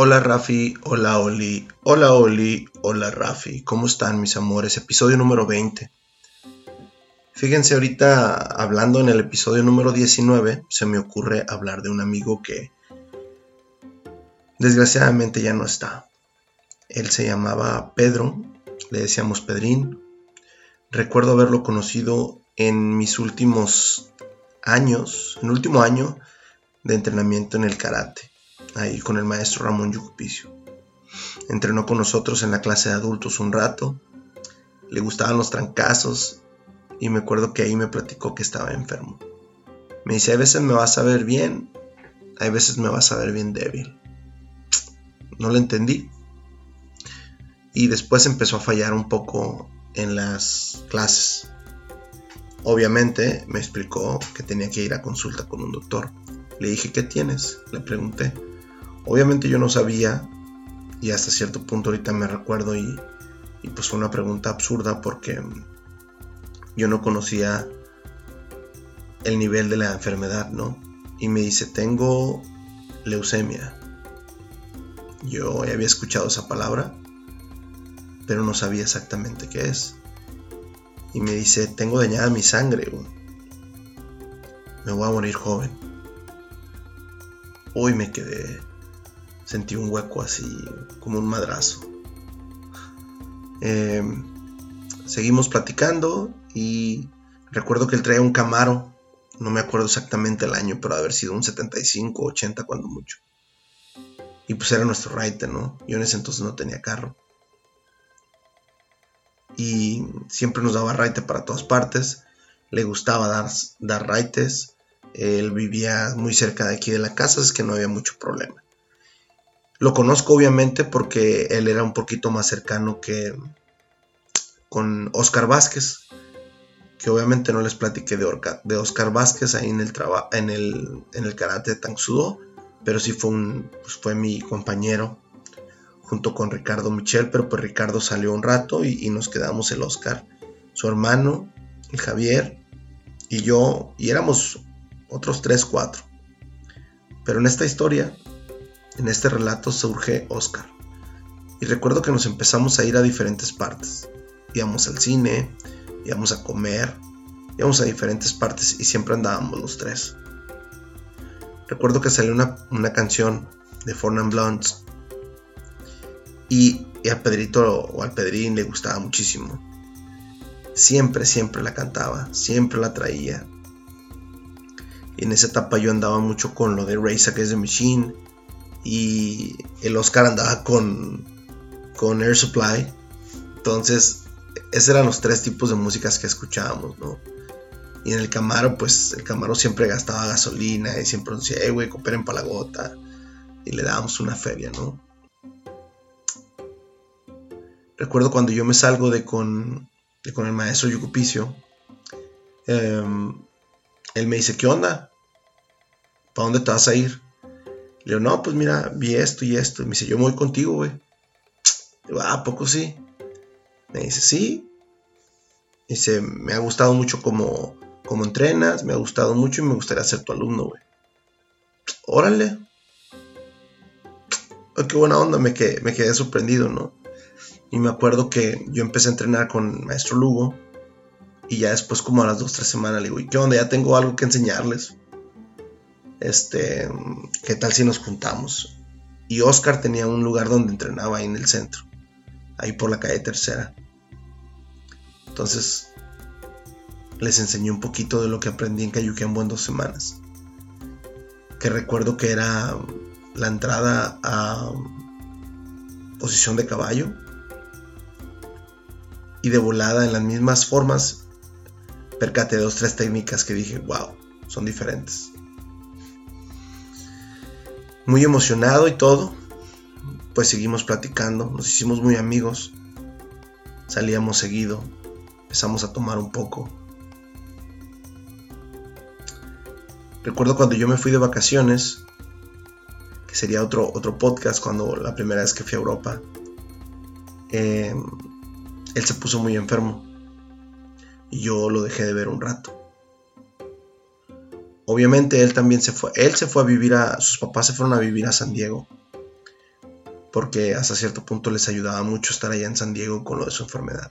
Hola Rafi, hola Oli, hola Oli, hola Rafi, ¿cómo están mis amores? Episodio número 20. Fíjense ahorita hablando en el episodio número 19, se me ocurre hablar de un amigo que desgraciadamente ya no está. Él se llamaba Pedro, le decíamos Pedrín. Recuerdo haberlo conocido en mis últimos años, en el último año de entrenamiento en el karate ahí con el maestro Ramón Yucupicio. Entrenó con nosotros en la clase de adultos un rato, le gustaban los trancazos y me acuerdo que ahí me platicó que estaba enfermo. Me dice, hay veces me vas a ver bien, hay veces me vas a ver bien débil. No lo entendí. Y después empezó a fallar un poco en las clases. Obviamente me explicó que tenía que ir a consulta con un doctor. Le dije, ¿qué tienes? Le pregunté. Obviamente yo no sabía y hasta cierto punto ahorita me recuerdo y, pues fue una pregunta absurda porque yo no conocía el nivel de la enfermedad, ¿no? Y me dice, tengo leucemia. Yo había escuchado esa palabra, pero no sabía exactamente qué es. Y me dice, tengo dañada mi sangre. Me voy a morir joven. Hoy me quedé sentí un hueco así, como un madrazo. Eh, seguimos platicando y recuerdo que él traía un Camaro, no me acuerdo exactamente el año, pero haber sido un 75, 80 cuando mucho. Y pues era nuestro raite, ¿no? Yo en ese entonces no tenía carro. Y siempre nos daba raite para todas partes. Le gustaba dar, dar raites. Él vivía muy cerca de aquí de la casa, es que no había mucho problema. Lo conozco obviamente porque él era un poquito más cercano que con Oscar Vázquez, que obviamente no les platiqué de, de Oscar Vázquez ahí en el, en el, en el karate de Tang pero sí fue, un, pues fue mi compañero junto con Ricardo Michel, pero pues Ricardo salió un rato y, y nos quedamos el Oscar, su hermano, el Javier y yo, y éramos otros 3, 4. Pero en esta historia en este relato surge Oscar. Y recuerdo que nos empezamos a ir a diferentes partes. Íbamos al cine, íbamos a comer, íbamos a diferentes partes y siempre andábamos los tres. Recuerdo que salió una, canción de Fornan Blondes y, y a Pedrito o al Pedrín le gustaba muchísimo. Siempre, siempre la cantaba, siempre la traía. Y en esa etapa yo andaba mucho con lo de Race Against the Machine y el Oscar andaba con, con Air Supply. Entonces, esos eran los tres tipos de músicas que escuchábamos, ¿no? Y en el Camaro, pues el Camaro siempre gastaba gasolina y siempre decía, hey, güey, cooperen para la gota. Y le dábamos una feria, ¿no? Recuerdo cuando yo me salgo de con, con el maestro Yucupicio, em, él me dice, ¿qué onda? ¿Para dónde te vas a ir? Le digo, no, pues mira, vi esto y esto. Me dice, yo voy contigo, güey. Digo, ah, ¿a poco sí? Me dice, sí. Dice, me ha gustado mucho como, como entrenas, me ha gustado mucho y me gustaría ser tu alumno, güey. Órale. qué buena onda, me quedé, me quedé sorprendido, ¿no? Y me acuerdo que yo empecé a entrenar con maestro Lugo. Y ya después, como a las dos, tres semanas, le digo, ¿y qué onda? Ya tengo algo que enseñarles este, ¿qué tal si nos juntamos? Y Oscar tenía un lugar donde entrenaba ahí en el centro, ahí por la calle tercera. Entonces, les enseñé un poquito de lo que aprendí en Cayuquembo en dos semanas. Que recuerdo que era la entrada a posición de caballo y de volada en las mismas formas percate dos tres técnicas que dije wow son diferentes muy emocionado y todo, pues seguimos platicando, nos hicimos muy amigos, salíamos seguido, empezamos a tomar un poco. Recuerdo cuando yo me fui de vacaciones, que sería otro, otro podcast cuando la primera vez que fui a Europa, eh, él se puso muy enfermo y yo lo dejé de ver un rato. Obviamente él también se fue, él se fue a vivir a, sus papás se fueron a vivir a San Diego. porque hasta cierto punto les ayudaba mucho estar allá en San Diego con lo de su enfermedad.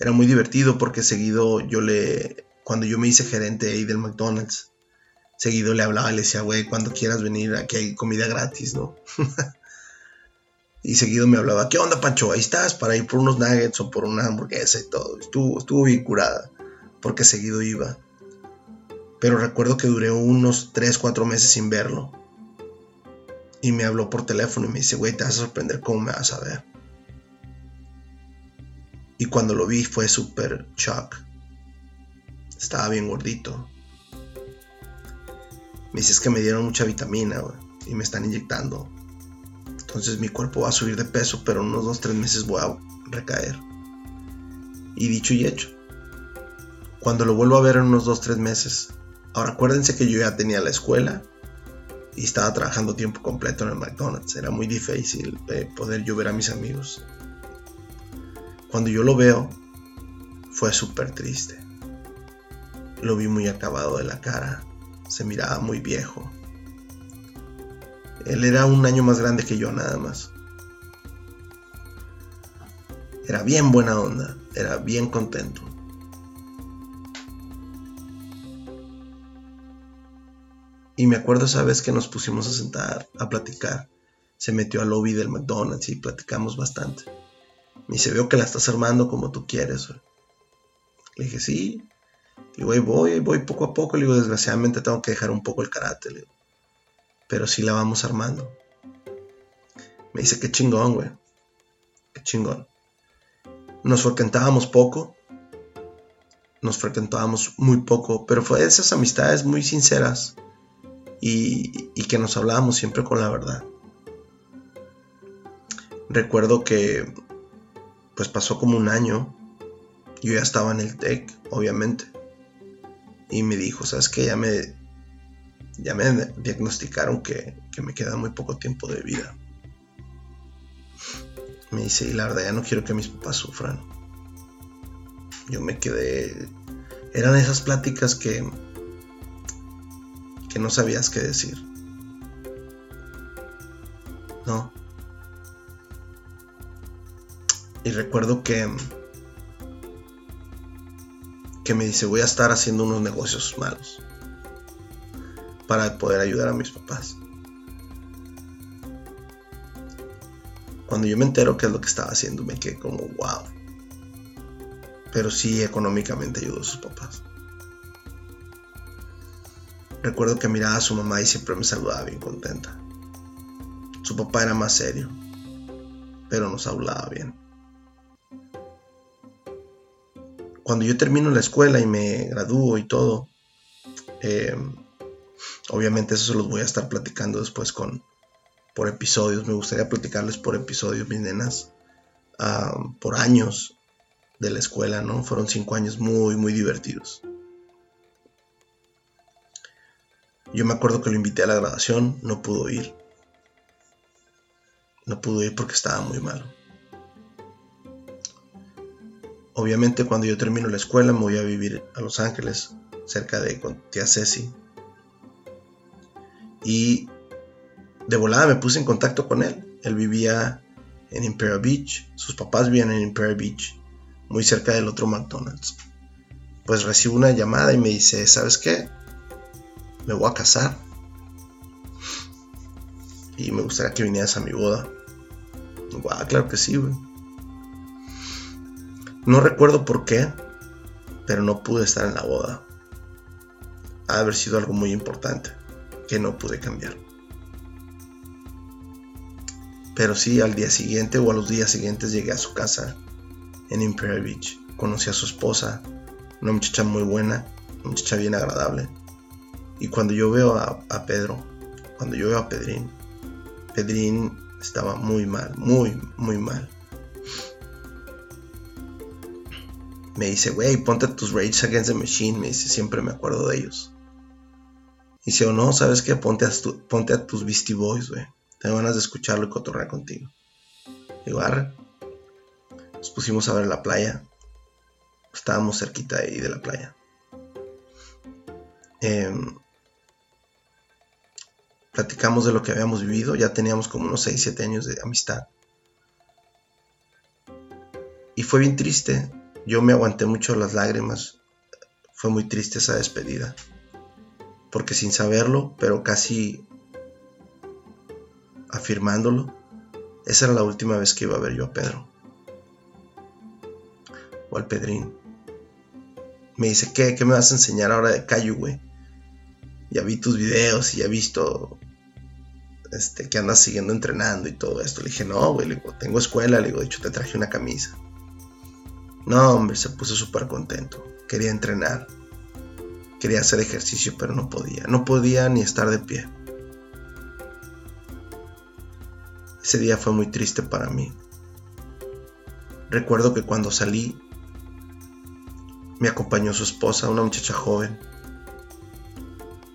Era muy divertido porque seguido yo le, cuando yo me hice gerente ahí del McDonald's, seguido le hablaba y le decía, güey, cuando quieras venir, aquí hay comida gratis, ¿no? y seguido me hablaba, ¿qué onda, Pancho? Ahí estás para ir por unos nuggets o por una hamburguesa y todo. Estuvo, estuvo bien curada, porque seguido iba. Pero recuerdo que duré unos 3, 4 meses sin verlo. Y me habló por teléfono y me dice, güey, te vas a sorprender cómo me vas a ver. Y cuando lo vi fue súper shock. Estaba bien gordito. Me dice, es que me dieron mucha vitamina, y me están inyectando. Entonces mi cuerpo va a subir de peso, pero en unos 2, 3 meses voy a recaer. Y dicho y hecho. Cuando lo vuelvo a ver en unos 2, 3 meses, Ahora acuérdense que yo ya tenía la escuela y estaba trabajando tiempo completo en el McDonald's. Era muy difícil eh, poder yo ver a mis amigos. Cuando yo lo veo, fue súper triste. Lo vi muy acabado de la cara. Se miraba muy viejo. Él era un año más grande que yo nada más. Era bien buena onda. Era bien contento. Y me acuerdo esa vez que nos pusimos a sentar, a platicar. Se metió al lobby del McDonald's y platicamos bastante. Me dice, veo que la estás armando como tú quieres. Le dije, sí. Y güey, voy, voy poco a poco. Le digo, desgraciadamente tengo que dejar un poco el carácter. Pero sí la vamos armando. Me dice, qué chingón, güey. Qué chingón. Nos frecuentábamos poco. Nos frecuentábamos muy poco. Pero fue de esas amistades muy sinceras y, que nos hablábamos siempre con la verdad. Recuerdo que pues pasó como un año, yo ya estaba en el TEC, obviamente, y me dijo, ¿sabes qué? Ya me, ya me diagnosticaron que, que me queda muy poco tiempo de vida. Me dice, y la verdad ya no quiero que mis papás sufran. Yo me quedé... Eran esas pláticas que que no sabías qué decir. ¿No? Y recuerdo que que me dice, voy a estar haciendo unos negocios malos para poder ayudar a mis papás. Cuando yo me entero qué es lo que estaba haciendo, me quedé como, wow. Pero sí económicamente ayudó a sus papás. Recuerdo que miraba a su mamá y siempre me saludaba bien contenta. Su papá era más serio, pero nos hablaba bien. Cuando yo termino la escuela y me gradúo y todo, eh, obviamente eso se los voy a estar platicando después con por episodios. Me gustaría platicarles por episodios, mis nenas, ah, por años de la escuela, ¿no? Fueron cinco años muy, muy divertidos. Yo me acuerdo que lo invité a la grabación, no pudo ir. No pudo ir porque estaba muy malo. Obviamente cuando yo termino la escuela me voy a vivir a Los Ángeles, cerca de con tía Ceci. Y de volada me puse en contacto con él. Él vivía en Imperial Beach, sus papás vivían en Imperial Beach, muy cerca del otro McDonald's. Pues recibo una llamada y me dice, ¿sabes qué? Me voy a casar. Y me gustaría que vinieras a mi boda. Claro que sí, güey. No recuerdo por qué, pero no pude estar en la boda. Ha haber sido algo muy importante que no pude cambiar. Pero sí, al día siguiente o a los días siguientes llegué a su casa en Imperial Beach. Conocí a su esposa, una muchacha muy buena, una muchacha bien agradable. Y cuando yo veo a, Pedro, cuando yo veo a Pedrín, Pedrín estaba muy mal, muy, muy mal. Me dice, güey, ponte tus Rage Against the Machine. Me dice, siempre me acuerdo de ellos. Dice, o no, ¿sabes qué? Ponte a, ponte a tus Beastie Boys, güey. Tengo ganas de escucharlo y cotorrear contigo. Digo, arre. Nos pusimos a ver la playa. Estábamos cerquita ahí de la playa. Eh, platicamos de lo que habíamos vivido, ya teníamos como unos 6, 7 años de amistad. Y fue bien triste, yo me aguanté mucho las lágrimas, fue muy triste esa despedida, porque sin saberlo, pero casi afirmándolo, esa era la última vez que iba a ver yo a Pedro. O al Pedrín. Me dice, ¿qué? ¿Qué me vas a enseñar ahora de Cayu, güey? Ya vi tus videos y ya he visto este, que andas siguiendo entrenando y todo esto. Le dije, no, güey, le digo, tengo escuela, le digo, de hecho te traje una camisa. No, hombre, se puso súper contento. Quería entrenar. Quería hacer ejercicio, pero no podía. No podía ni estar de pie. Ese día fue muy triste para mí. Recuerdo que cuando salí, me acompañó su esposa, una muchacha joven.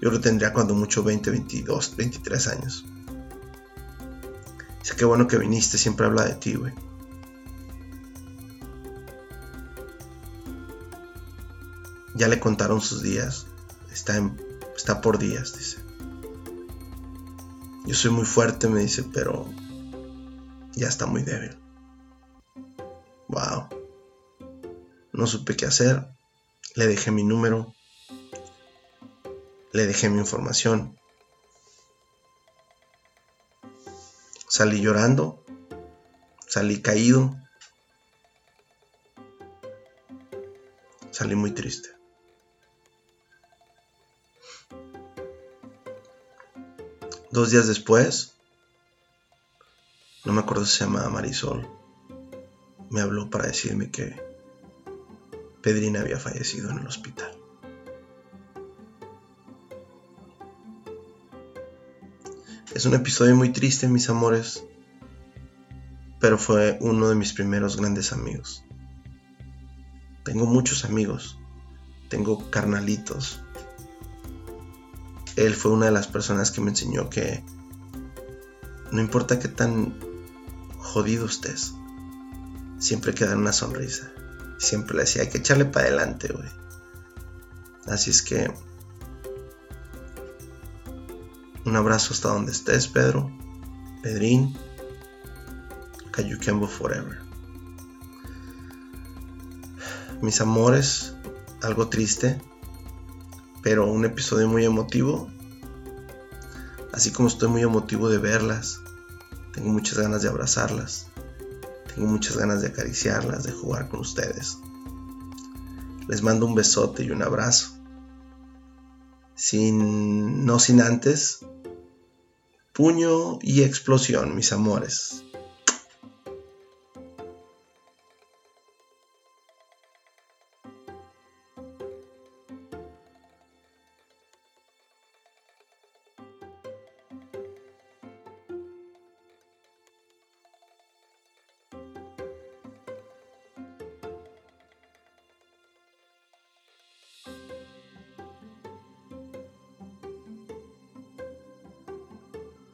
Yo lo tendría cuando mucho 20, 22, 23 años. Dice, qué bueno que viniste, siempre habla de ti, güey. Ya le contaron sus días. Está, está por días, dice. Yo soy muy fuerte, me dice, pero ya está muy débil. Wow. No supe qué hacer. Le dejé mi número. Le dejé mi información. Salí llorando. Salí caído. Salí muy triste. Dos días después, no me acuerdo si se llamaba Marisol, me habló para decirme que Pedrina había fallecido en el hospital. Es un episodio muy triste, mis amores, pero fue uno de mis primeros grandes amigos. Tengo muchos amigos, tengo carnalitos, él fue una de las personas que me enseñó que no importa qué tan jodido estés, siempre queda una sonrisa. Siempre le decía, hay que echarle para adelante, güey. Así es que un abrazo hasta donde estés, Pedro, Pedrín, Cayuquembo Forever. Mis amores, algo triste, pero un episodio muy emotivo. Así como estoy muy emotivo de verlas, tengo muchas ganas de abrazarlas, tengo muchas ganas de acariciarlas, de jugar con ustedes. Les mando un besote y un abrazo. Sin, no sin antes, puño y explosión, mis amores.